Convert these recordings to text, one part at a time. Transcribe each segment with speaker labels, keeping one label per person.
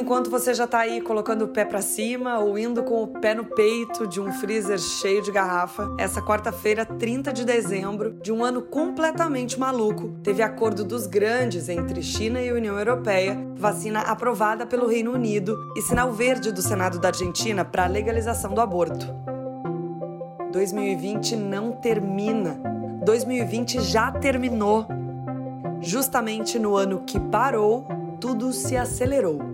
Speaker 1: enquanto você já tá aí colocando o pé para cima ou indo com o pé no peito de um freezer cheio de garrafa, essa quarta-feira, 30 de dezembro, de um ano completamente maluco, teve acordo dos grandes entre China e União Europeia, vacina aprovada pelo Reino Unido e sinal verde do Senado da Argentina para a legalização do aborto. 2020 não termina. 2020 já terminou. Justamente no ano que parou, tudo se acelerou.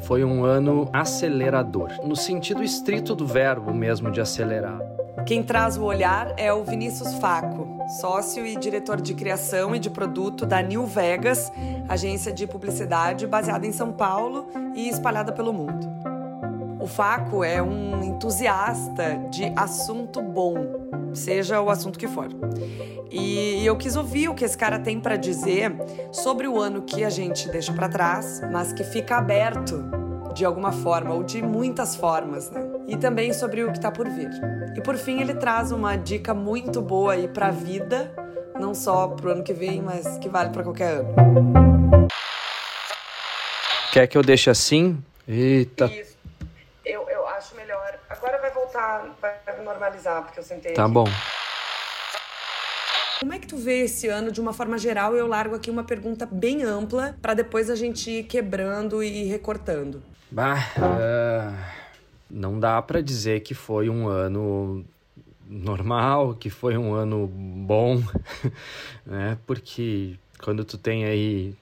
Speaker 2: Foi um ano acelerador, no sentido estrito do verbo mesmo de acelerar.
Speaker 1: Quem traz o olhar é o Vinícius Faco, sócio e diretor de criação e de produto da New Vegas, agência de publicidade baseada em São Paulo e espalhada pelo mundo. O Faco é um entusiasta de assunto bom, seja o assunto que for. E eu quis ouvir o que esse cara tem para dizer sobre o ano que a gente deixa para trás, mas que fica aberto de alguma forma ou de muitas formas, né? E também sobre o que tá por vir. E por fim, ele traz uma dica muito boa aí para a vida, não só pro ano que vem, mas que vale para qualquer ano.
Speaker 2: Quer que eu deixe assim? Eita.
Speaker 1: Isso. Eu, eu acho melhor. Agora vai voltar, vai normalizar, porque eu sentei.
Speaker 2: Tá
Speaker 1: aqui.
Speaker 2: bom.
Speaker 1: Como é que tu vê esse ano de uma forma geral? Eu largo aqui uma pergunta bem ampla para depois a gente ir quebrando e recortando.
Speaker 2: Bah, ah, não dá para dizer que foi um ano normal, que foi um ano bom, né? Porque quando tu tem aí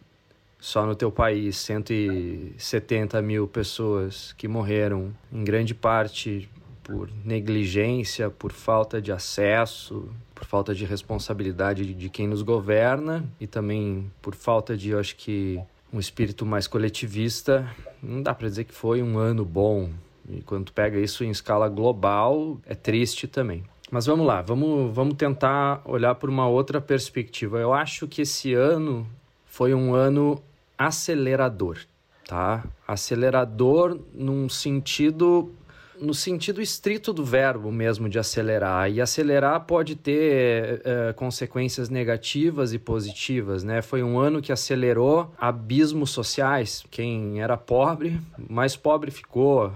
Speaker 2: só no teu país 170 mil pessoas que morreram, em grande parte por negligência, por falta de acesso, por falta de responsabilidade de quem nos governa e também por falta de, eu acho que, um espírito mais coletivista, não dá para dizer que foi um ano bom. E quando pega isso em escala global, é triste também. Mas vamos lá, vamos, vamos tentar olhar por uma outra perspectiva. Eu acho que esse ano foi um ano acelerador, tá? Acelerador num sentido no sentido estrito do verbo mesmo de acelerar. E acelerar pode ter é, consequências negativas e positivas, né? Foi um ano que acelerou abismos sociais. Quem era pobre, mais pobre ficou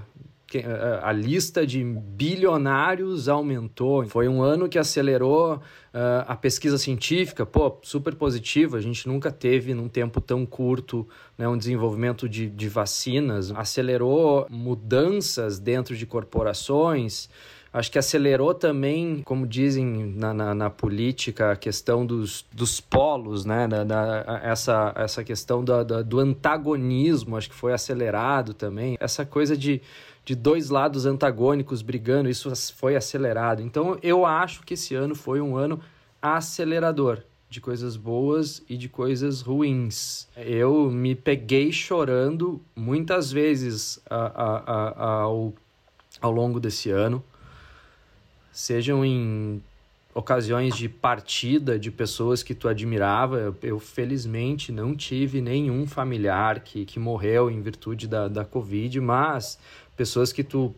Speaker 2: a lista de bilionários aumentou. Foi um ano que acelerou uh, a pesquisa científica, pô, super positiva. A gente nunca teve, num tempo tão curto, né, um desenvolvimento de, de vacinas. Acelerou mudanças dentro de corporações. Acho que acelerou também, como dizem na, na, na política, a questão dos, dos polos, né? Da, da, essa, essa questão do antagonismo, acho que foi acelerado também. Essa coisa de de dois lados antagônicos brigando, isso foi acelerado. Então eu acho que esse ano foi um ano acelerador de coisas boas e de coisas ruins. Eu me peguei chorando muitas vezes a, a, a, ao, ao longo desse ano, sejam em ocasiões de partida de pessoas que tu admirava. Eu, eu, felizmente não tive nenhum familiar que, que morreu em virtude da, da Covid, mas pessoas que tu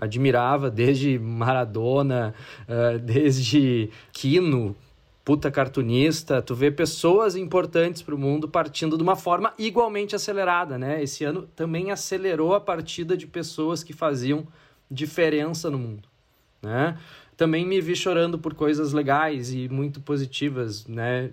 Speaker 2: admirava desde Maradona, uh, desde Kino, puta cartunista, tu vê pessoas importantes para o mundo partindo de uma forma igualmente acelerada, né? Esse ano também acelerou a partida de pessoas que faziam diferença no mundo, né? Também me vi chorando por coisas legais e muito positivas, né?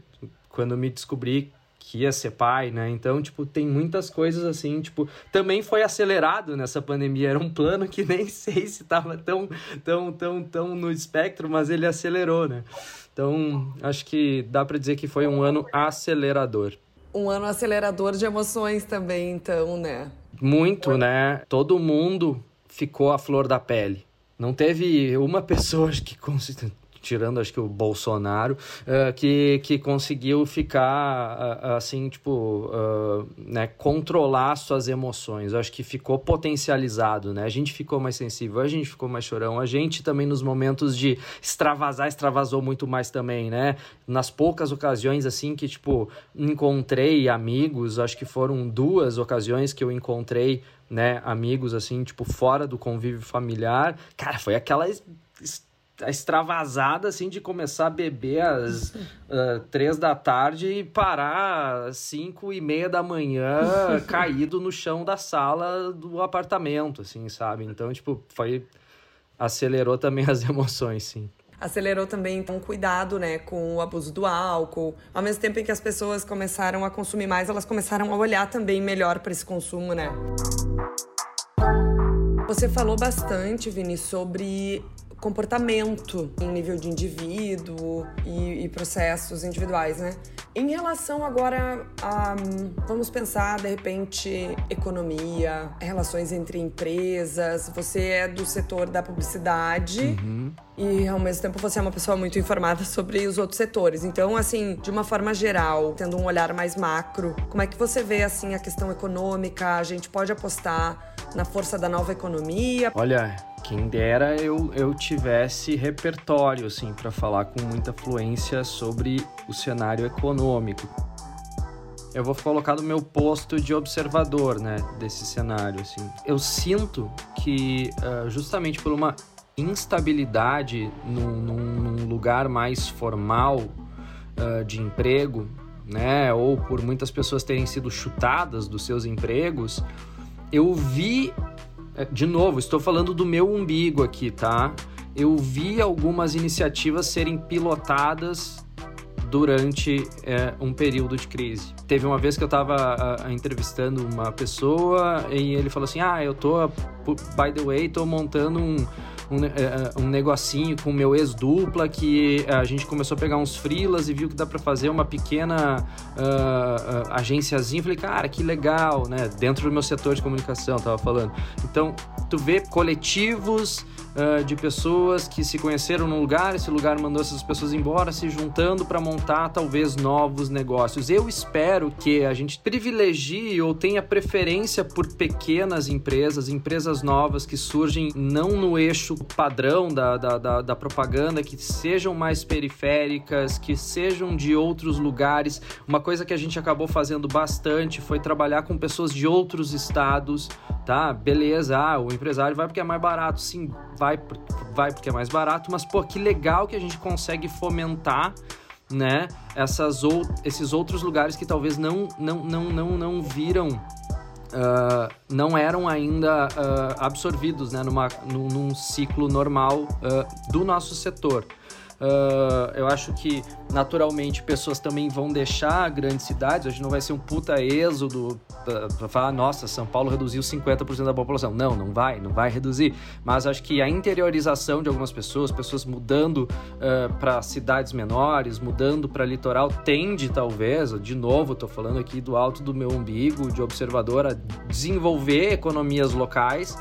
Speaker 2: Quando me descobri que ia ser pai, né? Então, tipo, tem muitas coisas assim, tipo, também foi acelerado nessa pandemia. Era um plano que nem sei se estava tão, tão, tão, tão no espectro, mas ele acelerou, né? Então, acho que dá para dizer que foi um ano acelerador.
Speaker 1: Um ano acelerador de emoções também, então, né?
Speaker 2: Muito, né? Todo mundo ficou à flor da pele. Não teve uma pessoa que conseguiu tirando acho que o Bolsonaro, uh, que, que conseguiu ficar uh, assim, tipo, uh, né, controlar suas emoções. Eu acho que ficou potencializado, né? A gente ficou mais sensível, a gente ficou mais chorão, a gente também nos momentos de extravasar, extravasou muito mais também, né? Nas poucas ocasiões assim que, tipo, encontrei amigos, acho que foram duas ocasiões que eu encontrei né, amigos assim, tipo, fora do convívio familiar, cara, foi aquela extravasada assim de começar a beber às uh, três da tarde e parar às cinco e meia da manhã caído no chão da sala do apartamento, assim, sabe? Então, tipo, foi acelerou também as emoções, sim
Speaker 1: acelerou também então, cuidado né, com o abuso do álcool. Ao mesmo tempo em que as pessoas começaram a consumir mais, elas começaram a olhar também melhor para esse consumo, né? Você falou bastante, Vini, sobre comportamento em nível de indivíduo e, e, processos individuais, né? Em relação agora a, vamos pensar de repente, economia, relações entre empresas, você é do setor da publicidade. Uhum. E ao mesmo tempo você é uma pessoa muito informada sobre os outros setores. Então, assim, de uma forma geral, tendo um olhar mais macro, como é que você vê assim a questão econômica? A gente pode apostar na força da nova economia?
Speaker 2: Olha, quem dera eu, eu tivesse repertório, assim, para falar com muita fluência sobre o cenário econômico. Eu vou colocar no meu posto de observador, né, desse cenário, assim. Eu sinto que, uh, justamente por uma instabilidade num, num lugar mais formal uh, de emprego, né, ou por muitas pessoas terem sido chutadas dos seus empregos, eu vi, de novo, estou falando do meu umbigo aqui, tá? Eu vi algumas iniciativas serem pilotadas durante é, um período de crise. Teve uma vez que eu estava entrevistando uma pessoa e ele falou assim: Ah, eu tô, by the way, tô montando um, um, é, um negocinho com o meu ex-dupla que a gente começou a pegar uns frilas e viu que dá para fazer uma pequena uh, uh, agenciazinha. Falei, cara, que legal, né? Dentro do meu setor de comunicação, tava falando. Então, tu vê coletivos uh, de pessoas que se conheceram num lugar, esse lugar mandou essas pessoas embora, se juntando para montar talvez novos negócios. Eu espero que a gente privilegie ou tenha preferência por pequenas empresas, empresas novas que surgem não no eixo padrão da, da, da, da propaganda, que sejam mais periféricas, que sejam de outros lugares. Uma coisa que a gente acabou fazendo bastante foi trabalhar com pessoas de outros estados, tá? Beleza, ah, o empresário vai porque é mais barato. Sim, vai, vai porque é mais barato, mas pô, que legal que a gente consegue fomentar né, essas ou, esses outros lugares que talvez não não não não, não viram uh, não eram ainda uh, absorvidos né, numa, num, num ciclo normal uh, do nosso setor. Uh, eu acho que naturalmente pessoas também vão deixar grandes cidades. Hoje não vai ser um puta êxodo para falar, nossa, São Paulo reduziu 50% da população. Não, não vai, não vai reduzir. Mas acho que a interiorização de algumas pessoas, pessoas mudando uh, para cidades menores, mudando para litoral, tende talvez, de novo, estou falando aqui do alto do meu umbigo, de observador, a desenvolver economias locais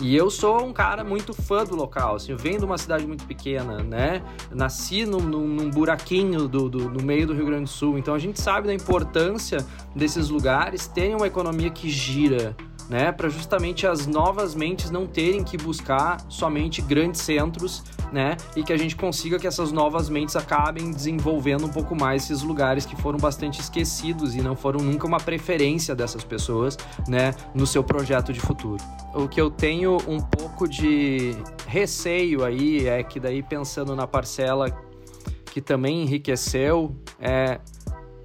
Speaker 2: e eu sou um cara muito fã do local, assim, eu venho de uma cidade muito pequena, né? Nasci num, num, num buraquinho do, do, no meio do Rio Grande do Sul, então a gente sabe da importância desses lugares terem uma economia que gira, né, para justamente as novas mentes não terem que buscar somente grandes centros, né, e que a gente consiga que essas novas mentes acabem desenvolvendo um pouco mais esses lugares que foram bastante esquecidos e não foram nunca uma preferência dessas pessoas, né, no seu projeto de futuro. O que eu tenho um pouco de receio aí é que daí pensando na parcela que também enriqueceu é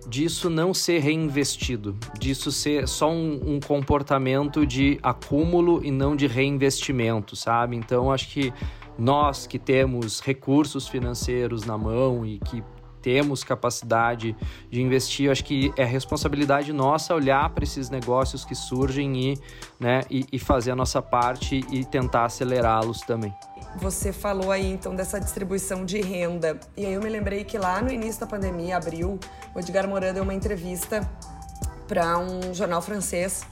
Speaker 2: disso não ser reinvestido, disso ser só um, um, comportamento de acúmulo e não de reinvestimento, sabe? Então acho que nós que temos recursos financeiros na mão e que temos capacidade de investir, acho que é responsabilidade nossa olhar para esses negócios que surgem e, né, e, e fazer a nossa parte e tentar acelerá-los também.
Speaker 1: Você falou aí então dessa distribuição de renda. E aí eu me lembrei que lá no início da pandemia, abril, o Edgar Morin deu uma entrevista para um jornal francês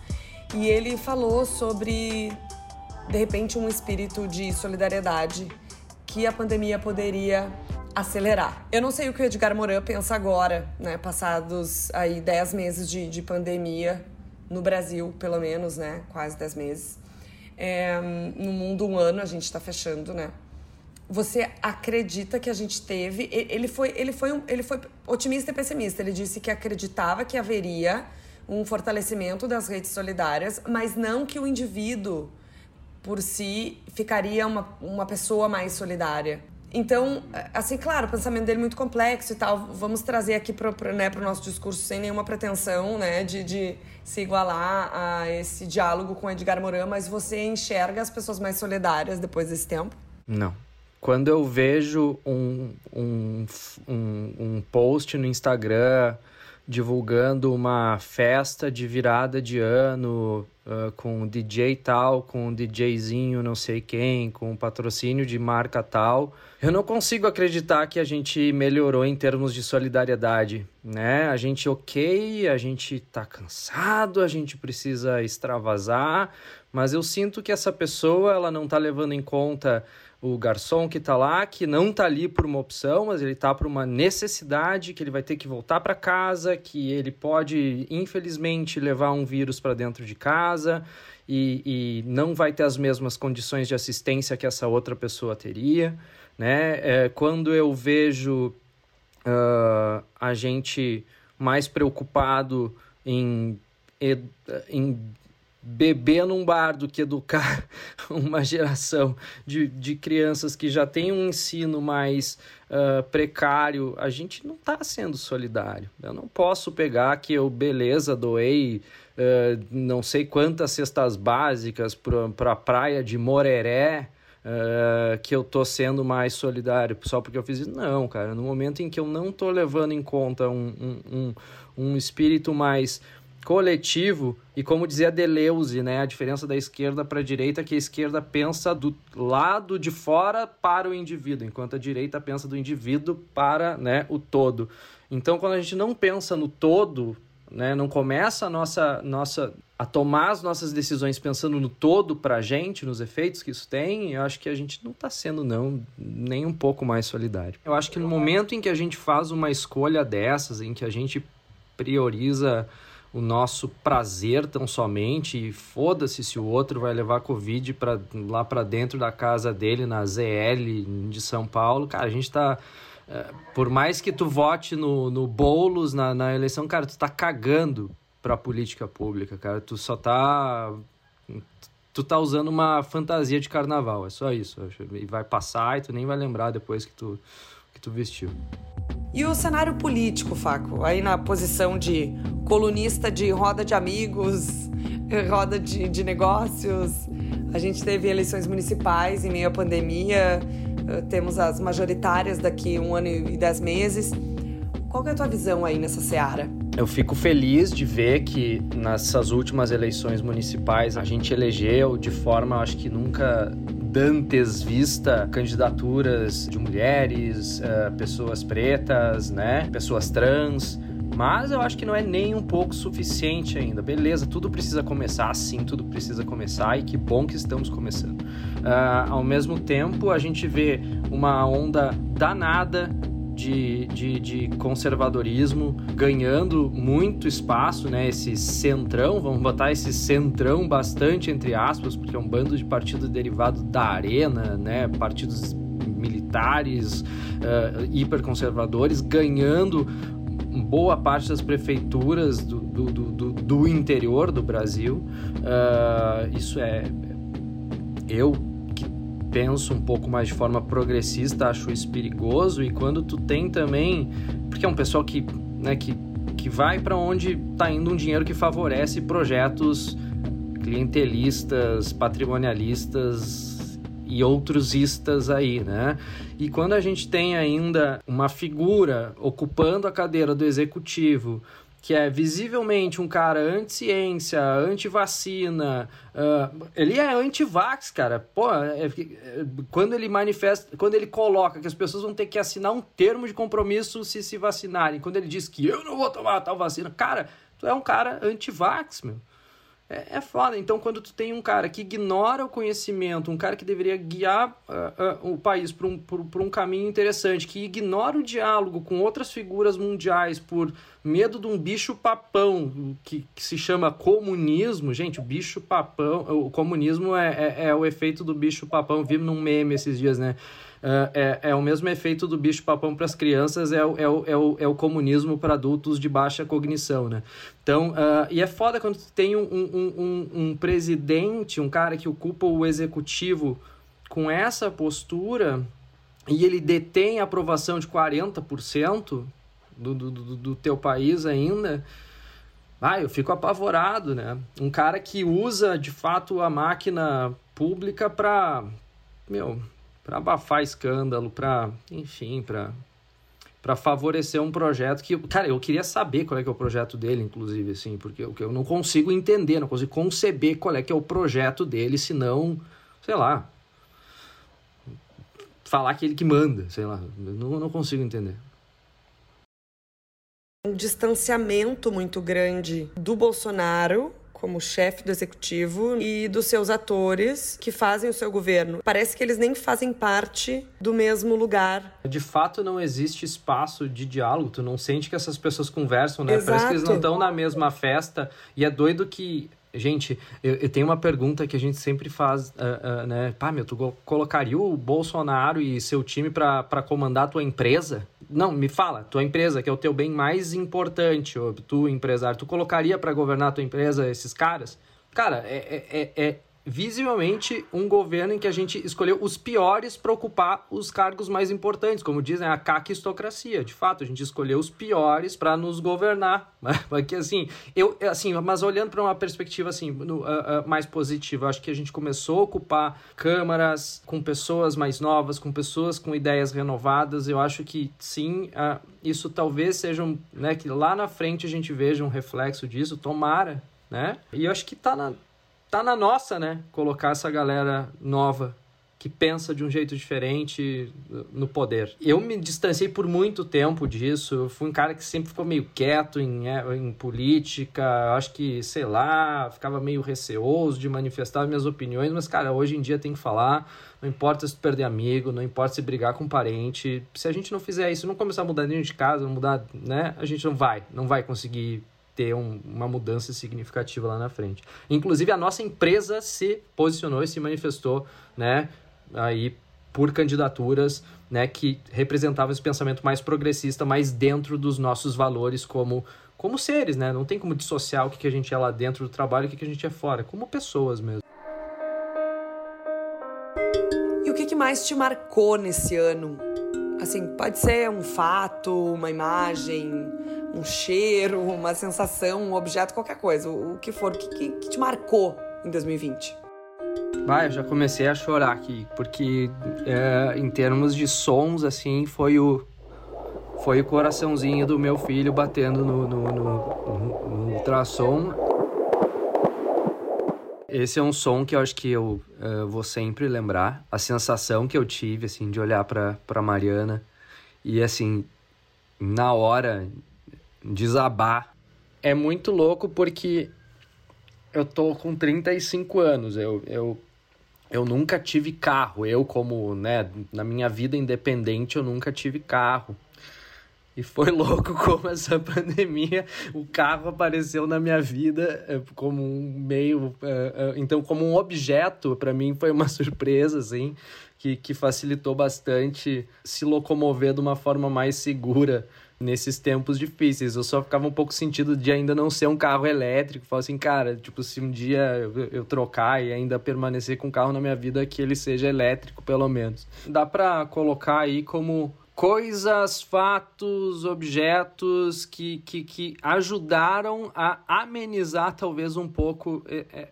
Speaker 1: e ele falou sobre de repente um espírito de solidariedade que a pandemia poderia acelerar. Eu não sei o que o Edgar Morin pensa agora, né? Passados aí 10 meses de, de pandemia no Brasil, pelo menos, né? Quase 10 meses. É, no mundo, um ano a gente está fechando, né? Você acredita que a gente teve. Ele foi, ele, foi um, ele foi otimista e pessimista. Ele disse que acreditava que haveria um fortalecimento das redes solidárias, mas não que o indivíduo por si ficaria uma, uma pessoa mais solidária. Então, assim, claro, o pensamento dele é muito complexo e tal. Vamos trazer aqui para o né, nosso discurso sem nenhuma pretensão né, de, de se igualar a esse diálogo com Edgar Morin, mas você enxerga as pessoas mais solidárias depois desse tempo?
Speaker 2: Não. Quando eu vejo um, um, um, um post no Instagram divulgando uma festa de virada de ano uh, com DJ tal, com DJzinho não sei quem, com patrocínio de marca tal. Eu não consigo acreditar que a gente melhorou em termos de solidariedade, né? A gente ok, a gente tá cansado, a gente precisa extravasar, mas eu sinto que essa pessoa ela não tá levando em conta o garçom que está lá, que não está ali por uma opção, mas ele está por uma necessidade, que ele vai ter que voltar para casa, que ele pode, infelizmente, levar um vírus para dentro de casa e, e, não vai ter as mesmas condições de assistência que essa outra pessoa teria. Né? É, quando eu vejo uh, a gente mais preocupado em, em beber num bar do que educar uma geração de, de crianças que já tem um ensino mais uh, precário, a gente não está sendo solidário. Eu não posso pegar que eu, beleza, doei uh, não sei quantas cestas básicas para a praia de Moreré, Uh, que eu tô sendo mais solidário só porque eu fiz isso. Não, cara. No momento em que eu não tô levando em conta um, um, um, um espírito mais coletivo e como dizia Deleuze, né, a diferença da esquerda para a direita é que a esquerda pensa do lado de fora para o indivíduo, enquanto a direita pensa do indivíduo para, né, o todo. Então, quando a gente não pensa no todo, né, não começa a nossa nossa a tomar as nossas decisões pensando no todo para a gente, nos efeitos que isso tem, eu acho que a gente não está sendo não nem um pouco mais solidário. Eu acho que no momento em que a gente faz uma escolha dessas, em que a gente prioriza o nosso prazer tão somente e foda-se se o outro vai levar Covid pra, lá para dentro da casa dele na ZL de São Paulo. Cara, a gente tá. É, por mais que tu vote no, no Boulos na, na eleição, cara, tu tá cagando pra política pública, cara. Tu só tá. Tu tá usando uma fantasia de carnaval, é só isso. E vai passar e tu nem vai lembrar depois que tu, que tu vestiu.
Speaker 1: E o cenário político, Faco? Aí na posição de colunista de roda de amigos, roda de, de negócios. A gente teve eleições municipais em meio à pandemia, eh, temos as majoritárias daqui um ano e dez meses. Qual é a tua visão aí nessa seara?
Speaker 2: Eu fico feliz de ver que nessas últimas eleições municipais a gente elegeu de forma, acho que nunca dantes vista candidaturas de mulheres, uh, pessoas pretas, né, pessoas trans. Mas eu acho que não é nem um pouco suficiente ainda. Beleza, tudo precisa começar, sim, tudo precisa começar e que bom que estamos começando. Uh, ao mesmo tempo, a gente vê uma onda danada de, de, de, conservadorismo ganhando muito espaço, né? Esse centrão, vamos botar esse centrão bastante entre aspas, porque é um bando de partido derivado da arena, né? Partidos militares, uh, hiperconservadores, ganhando boa parte das prefeituras do, do, do, do interior do Brasil. Uh, isso é. Eu penso um pouco mais de forma progressista, acho isso perigoso. E quando tu tem também, porque é um pessoal que, né, que, que vai para onde está indo um dinheiro que favorece projetos clientelistas, patrimonialistas e outros istas aí, né? E quando a gente tem ainda uma figura ocupando a cadeira do executivo que é visivelmente um cara anti-ciência, anti-vacina, uh, ele é anti-vax, cara. Pô, é, é, quando ele manifesta, quando ele coloca que as pessoas vão ter que assinar um termo de compromisso se se vacinarem, quando ele diz que eu não vou tomar tal vacina, cara, tu é um cara anti-vax, meu. É, é foda. Então, quando tu tem um cara que ignora o conhecimento, um cara que deveria guiar uh, uh, o país para um, por, por um caminho interessante, que ignora o diálogo com outras figuras mundiais por medo de um bicho papão que, que se chama comunismo. Gente, o bicho papão, o comunismo é, é, é o efeito do bicho papão. Vimos num meme esses dias, né? Uh, é, é o mesmo efeito do bicho papão para as crianças, é o, é, o, é, o, é o comunismo para adultos de baixa cognição, né? Então, uh, e é foda quando tem um, um, um, um presidente, um cara que ocupa o executivo com essa postura, e ele detém a aprovação de 40% do, do, do, do teu país ainda, ah, eu fico apavorado, né? Um cara que usa de fato a máquina pública para, meu, para abafar escândalo, para, enfim, para para favorecer um projeto que, cara, eu queria saber qual é que é o projeto dele, inclusive, assim, porque eu, eu não consigo entender, não consigo conceber qual é que é o projeto dele, senão, sei lá, falar que ele que manda, sei lá, não, não consigo entender.
Speaker 1: Um distanciamento muito grande do Bolsonaro como chefe do executivo e dos seus atores que fazem o seu governo. Parece que eles nem fazem parte do mesmo lugar.
Speaker 2: De fato, não existe espaço de diálogo. Tu não sente que essas pessoas conversam, né? Exato. Parece que eles não estão na mesma festa. E é doido que Gente, eu, eu, tenho uma pergunta que a gente sempre faz, uh, uh, né? Pá, meu, tu colocaria o Bolsonaro e seu time para comandar a tua empresa? Não, me fala, tua empresa, que é o teu bem mais importante, ou tu, empresário, tu colocaria para governar tua empresa esses caras? Cara, é, é, é, é visivelmente um governo em que a gente escolheu os piores para ocupar os cargos mais importantes, como dizem a caquistocracia. De fato, a gente escolheu os piores para nos governar. Porque assim, eu assim, mas olhando para uma perspectiva assim, no, uh, uh, mais positiva, acho que a gente começou a ocupar câmaras com pessoas mais novas, com pessoas com ideias renovadas. Eu acho que sim, uh, isso talvez seja um, né, que lá na frente a gente veja um reflexo disso, tomara, né? E eu acho que tá na tá na nossa, né? Colocar essa galera nova que pensa de um jeito diferente no poder. Eu me distanciei por muito tempo disso. Eu fui um cara que sempre ficou meio quieto em, é, em política. Acho que, sei lá, ficava meio receoso de manifestar minhas opiniões. Mas, cara, hoje em dia tem que falar. Não importa se perder amigo, não importa se brigar com parente. Se a gente não fizer isso, não começar a mudar dentro de casa, mudar, né? A gente não vai, não vai conseguir ter um, uma mudança significativa lá na frente. Inclusive, a nossa empresa se posicionou e se manifestou, né, aí por candidaturas, né, que representavam esse pensamento mais progressista, mais dentro dos nossos valores como como seres, né? Não tem como dissociar o que, a gente é lá dentro do trabalho e o que, que a gente é fora, como pessoas mesmo.
Speaker 1: E o que, que mais te marcou nesse ano? Assim, pode ser um fato, uma imagem, um cheiro, uma sensação, um objeto, qualquer coisa, o, que for, que, que, que te marcou em 2020?
Speaker 2: Vai, eu já comecei a chorar aqui, porque é, em termos de sons, assim, foi o, foi o coraçãozinho do meu filho batendo no, no, no, no, no ultrassom. Esse é um som que eu acho que eu uh, vou sempre lembrar. A sensação que eu tive, assim, de olhar para pra Mariana e, assim, na hora desabar. É muito louco porque eu tô com 35 anos, eu, eu, eu nunca tive carro, eu como, né, na minha vida independente eu nunca tive carro. E foi louco como essa pandemia, o carro apareceu na minha vida eh, como um meio, eh, eh, então como um objeto, para mim foi uma surpresa, assim, que, que facilitou bastante se locomover de uma forma mais segura nesses tempos difíceis. Eu só ficava um pouco sentido de ainda não ser um carro elétrico. Falar assim, cara, tipo, se um dia eu, eu trocar e ainda permanecer com o carro na minha vida, que ele seja elétrico, pelo menos. Dá para colocar aí como coisas, fatos, objetos que, que, que ajudaram a amenizar talvez um pouco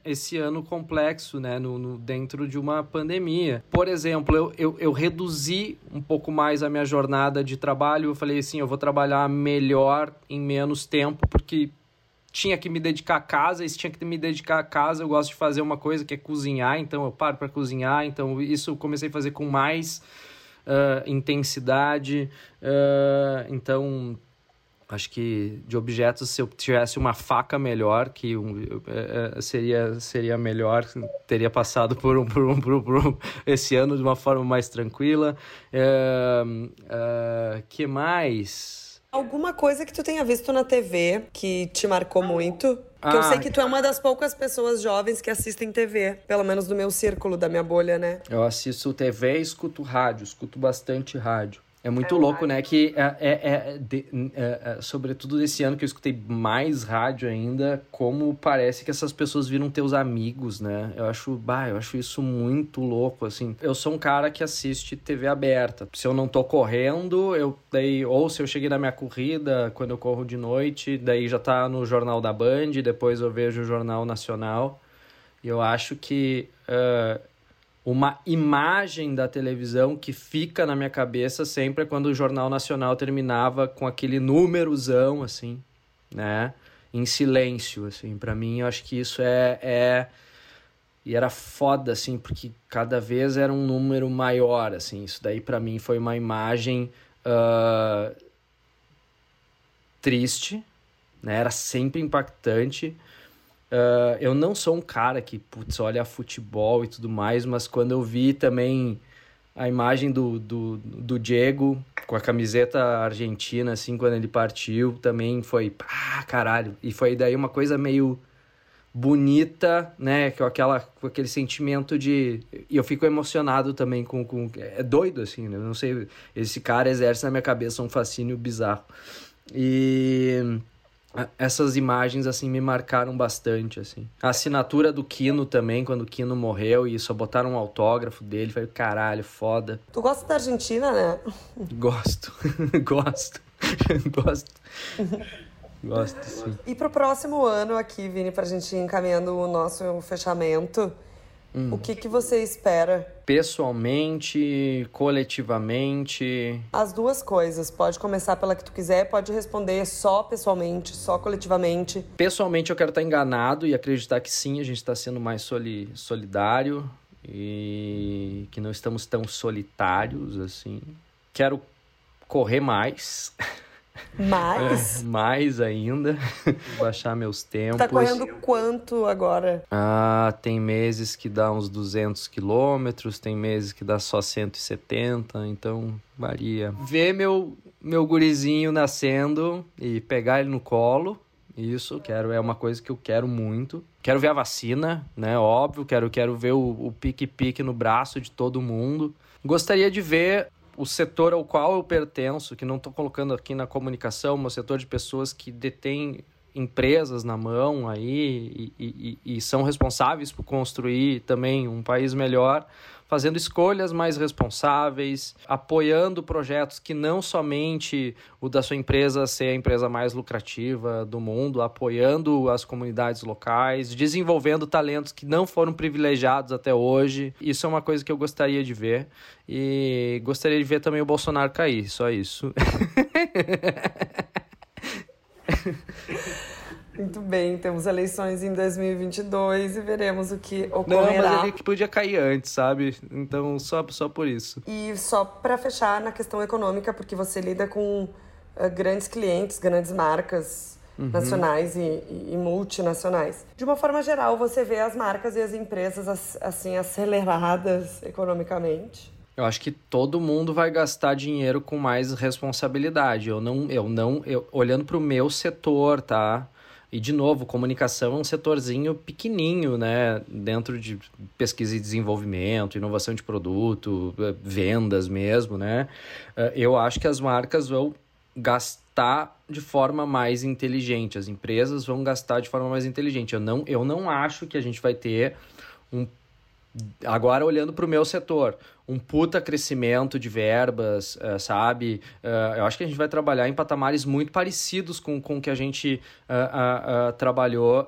Speaker 2: esse ano complexo, né, no, no dentro de uma pandemia. Por exemplo, eu, eu, eu, reduzi um pouco mais a minha jornada de trabalho, eu falei assim, eu vou trabalhar melhor em menos tempo, porque tinha que me dedicar a casa, e se tinha que me dedicar a casa, eu gosto de fazer uma coisa que é cozinhar, então eu paro para cozinhar, então isso eu comecei a fazer com mais uh, intensidade. Uh, então, acho que de objetos, se eu tivesse uma faca melhor, que um, uh, seria, seria melhor, teria passado por um, por um, por um, por um esse ano de uma forma mais tranquila. Uh, que mais?
Speaker 1: Alguma coisa que tu tenha visto na TV que te marcou muito? Ah, eu sei que tu é uma das poucas pessoas jovens que assistem TV, pelo menos do meu círculo, da minha bolha, né?
Speaker 2: Eu assisto TV e escuto rádio, escuto bastante rádio. É muito é louco, né? Que é, é, é, de, é, é, sobretudo desse ano que eu escutei mais rádio ainda, como parece que essas pessoas viram teus amigos, né? Eu acho, bah, eu acho isso muito louco, assim. Eu sou um cara que assiste TV aberta. Se eu não tô correndo, eu daí, ou se eu cheguei na minha corrida, quando eu corro de noite, daí já tá no Jornal da Band, depois eu vejo o Jornal Nacional. E eu acho que. Uh, uma imagem da televisão que fica na minha cabeça sempre é quando o Jornal Nacional terminava com aquele númerozão, assim, né? Em silêncio, assim. para mim, eu acho que isso é, é... E era foda, assim, porque cada vez era um número maior, assim. Isso daí, para mim, foi uma imagem uh... triste, né? Era sempre impactante, Uh, eu não sou um cara que, putz, olha futebol e tudo mais, mas quando eu vi também a imagem do, do, do Diego com a camiseta argentina, assim, quando ele partiu, também foi, pá, caralho. E foi daí uma coisa meio bonita, né, com, aquela, com aquele sentimento de... E eu fico emocionado também com... com é doido, assim, né? Eu não sei, esse cara exerce na minha cabeça um fascínio bizarro. E essas imagens assim me marcaram bastante assim. A assinatura do Kino também, quando o Kino morreu e só botaram um autógrafo dele, falei, caralho, foda.
Speaker 1: Tu gosta da Argentina, né?
Speaker 2: Gosto. Gosto. Gosto. Gosto, sim.
Speaker 1: E pro próximo ano aqui, Vini, pra gente ir encaminhando o nosso fechamento, Hum. O que, que você espera?
Speaker 2: Pessoalmente, coletivamente?
Speaker 1: As duas coisas. Pode começar pela que tu quiser, pode responder só pessoalmente, só coletivamente.
Speaker 2: Pessoalmente, eu quero estar enganado e acreditar que sim, a gente está sendo mais soli solidário e que não estamos tão solitários assim. Quero correr mais.
Speaker 1: Mais?
Speaker 2: É, mais ainda. Baixar meus tempos.
Speaker 1: Tá correndo quanto agora?
Speaker 2: Ah, tem meses que dá uns 200 quilômetros, tem meses que dá só 170, então varia. Ver meu, meu gurizinho nascendo e pegar ele no colo, isso, quero, é uma coisa que eu quero muito. Quero ver a vacina, né? Óbvio, quero, quero ver o pique-pique no braço de todo mundo. Gostaria de ver o setor ao qual eu pertenço, que não estou colocando aqui na comunicação, o setor de pessoas que detêm empresas na mão aí e, e, e, são responsáveis por construir também um país melhor, fazendo escolhas mais responsáveis, apoiando projetos que não somente o da sua empresa ser a empresa mais lucrativa do mundo, apoiando as comunidades locais, desenvolvendo talentos que não foram privilegiados até hoje. Isso é uma coisa que eu gostaria de ver e gostaria de ver também o Bolsonaro cair, só isso.
Speaker 1: Muito bem, temos eleições em 2022 e veremos o que ocorrerá.
Speaker 2: Não, mas ele que podia cair antes, sabe? Então, só, só por isso.
Speaker 1: E só para fechar na questão econômica, porque você lida com uh, grandes clientes, grandes marcas uhum. nacionais e, e, e, multinacionais. De uma forma geral, você vê as marcas e as empresas assim aceleradas economicamente?
Speaker 2: Eu acho que todo mundo vai gastar dinheiro com mais responsabilidade. Eu não, eu não, eu, olhando para o meu setor, tá? E, de novo, comunicação é um setorzinho pequenininho, né? Dentro de pesquisa e desenvolvimento, inovação de produto, eh, vendas mesmo, né? Eh, eu acho que as marcas vão gastar de forma mais inteligente, as empresas vão gastar de forma mais inteligente. Eu não, eu não acho que a gente vai ter um agora olhando para o meu setor, um puta crescimento de verbas, uh, sabe? Uh, eu acho que a gente vai trabalhar em patamares muito parecidos com, o que a gente uh, trabalhou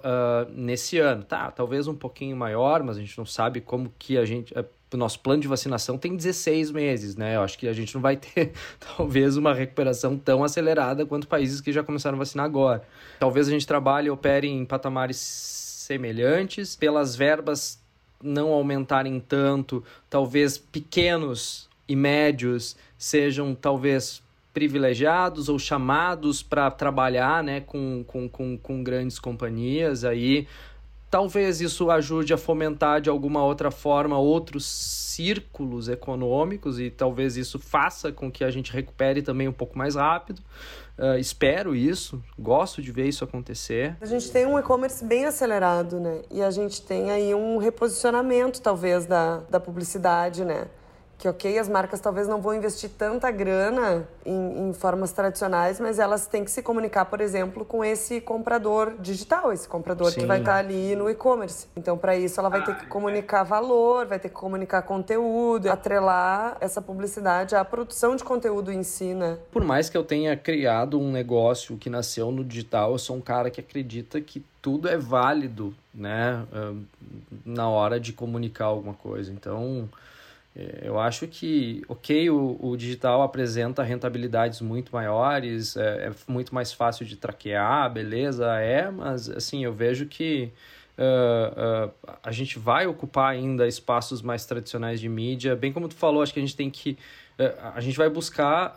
Speaker 2: nesse ano. Tá, talvez um pouquinho maior, mas a gente não sabe como que a gente... o nosso plano de vacinação tem 16 meses, né? Eu acho que a gente não vai ter, talvez, uma recuperação tão acelerada quanto países que já começaram a vacinar agora. Talvez a gente trabalhe e opere em patamares semelhantes, pelas verbas não aumentarem tanto, talvez pequenos e médios sejam talvez privilegiados ou chamados para trabalhar né, com, com, com, com grandes companhias aí talvez isso ajude a fomentar de alguma outra forma outros círculos econômicos e talvez isso faça com que a gente recupere também um pouco mais rápido. Uh, espero isso, gosto de ver isso acontecer.
Speaker 1: A gente tem um e-commerce bem acelerado, né? E a gente tem aí um reposicionamento, talvez, da, da publicidade, né? Que ok, as marcas talvez não vão investir tanta grana em, em, formas tradicionais, mas elas têm que se comunicar, por exemplo, com esse comprador digital, esse comprador Sim. que vai estar ali no e-commerce. Então, para isso, ela vai ter que comunicar valor, vai ter que comunicar conteúdo, atrelar essa publicidade à produção de conteúdo em si, né?
Speaker 2: Por mais que eu tenha criado um negócio que nasceu no digital, eu sou um cara que acredita que tudo é válido, né, na hora de comunicar alguma coisa. Então, é, eu acho que, ok, o, o digital apresenta rentabilidades muito maiores, é, é, muito mais fácil de traquear, beleza, é, mas assim, eu vejo que uh, uh, a gente vai ocupar ainda espaços mais tradicionais de mídia, bem como tu falou, acho que a gente tem que, uh, a gente vai buscar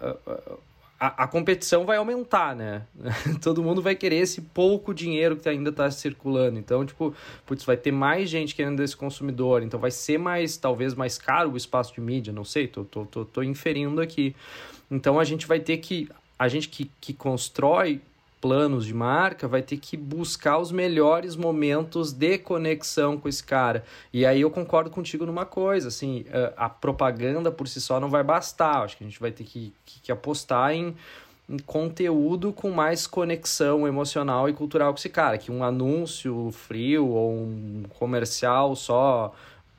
Speaker 2: a, competição vai aumentar, né? Todo mundo vai querer esse pouco dinheiro que ainda está circulando. Então, tipo, putz, vai ter mais gente querendo esse consumidor. Então, vai ser mais, talvez, mais caro o espaço de mídia. Não sei, tô, tô, tô, tô inferindo aqui. Então, a gente vai ter que. A gente que, que constrói planos de marca, vai ter que buscar os melhores momentos de conexão com esse cara. E aí eu concordo contigo numa coisa, assim, a propaganda por si só não vai bastar. Acho que a gente vai ter que, que, que apostar em, em conteúdo com mais conexão emocional e cultural com esse cara, que um anúncio frio ou um comercial só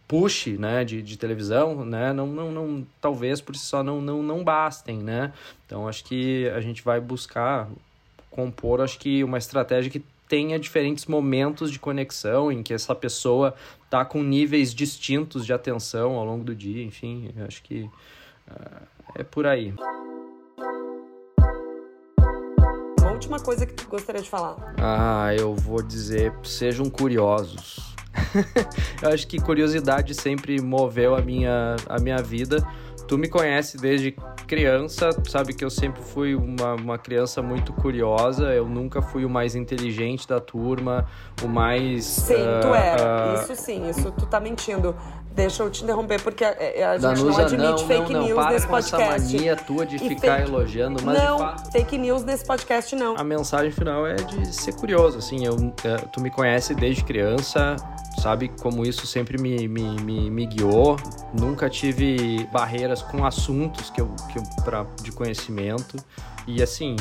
Speaker 2: push né, de, de televisão, né, não, não, não, talvez por si só não, não, não bastem, né? Então acho que a gente vai buscar compor, acho que uma estratégia que tenha diferentes momentos de conexão em que essa pessoa tá com níveis distintos de atenção ao longo do dia, enfim, acho que uh, é por aí.
Speaker 1: Uma última coisa que tu gostaria de falar.
Speaker 2: Ah, eu vou dizer, sejam curiosos. eu acho que curiosidade sempre moveu a minha, a minha vida. Tu me conhece desde criança, sabe que eu sempre fui uma, uma criança muito curiosa, eu nunca fui o mais inteligente da turma, o mais.
Speaker 1: Sim, uh, tu era. Uh... Isso sim, isso tu tá mentindo. Deixa eu te interromper, porque a, a gente Danusa, não admite
Speaker 2: não,
Speaker 1: fake
Speaker 2: não, não,
Speaker 1: news nesse podcast.
Speaker 2: Essa mania tua de e ficar fake... elogiando, mas.
Speaker 1: Não, fake news nesse podcast não.
Speaker 2: A mensagem final é de ser curioso, assim. Eu, é, tu me conhece desde criança, sabe como isso sempre me, me, me, me guiou. Nunca tive barreiras com assuntos que eu, que eu, pra, de conhecimento. E assim,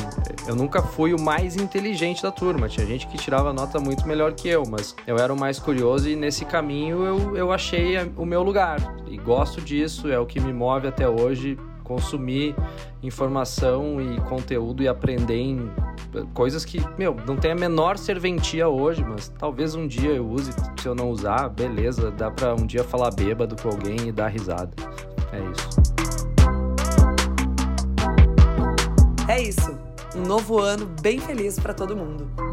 Speaker 2: eu nunca fui o mais inteligente da turma. Tinha gente que tirava nota muito melhor que eu, mas eu era o mais curioso e nesse caminho eu, eu achei o meu lugar. E gosto disso, é o que me move até hoje. Consumir informação e conteúdo e aprender em coisas que, meu, não tem a menor serventia hoje, mas talvez um dia eu use. Se eu não usar, beleza, dá pra um dia falar bêbado com alguém e dar risada. É isso.
Speaker 1: É isso. Um novo ano bem feliz para todo mundo.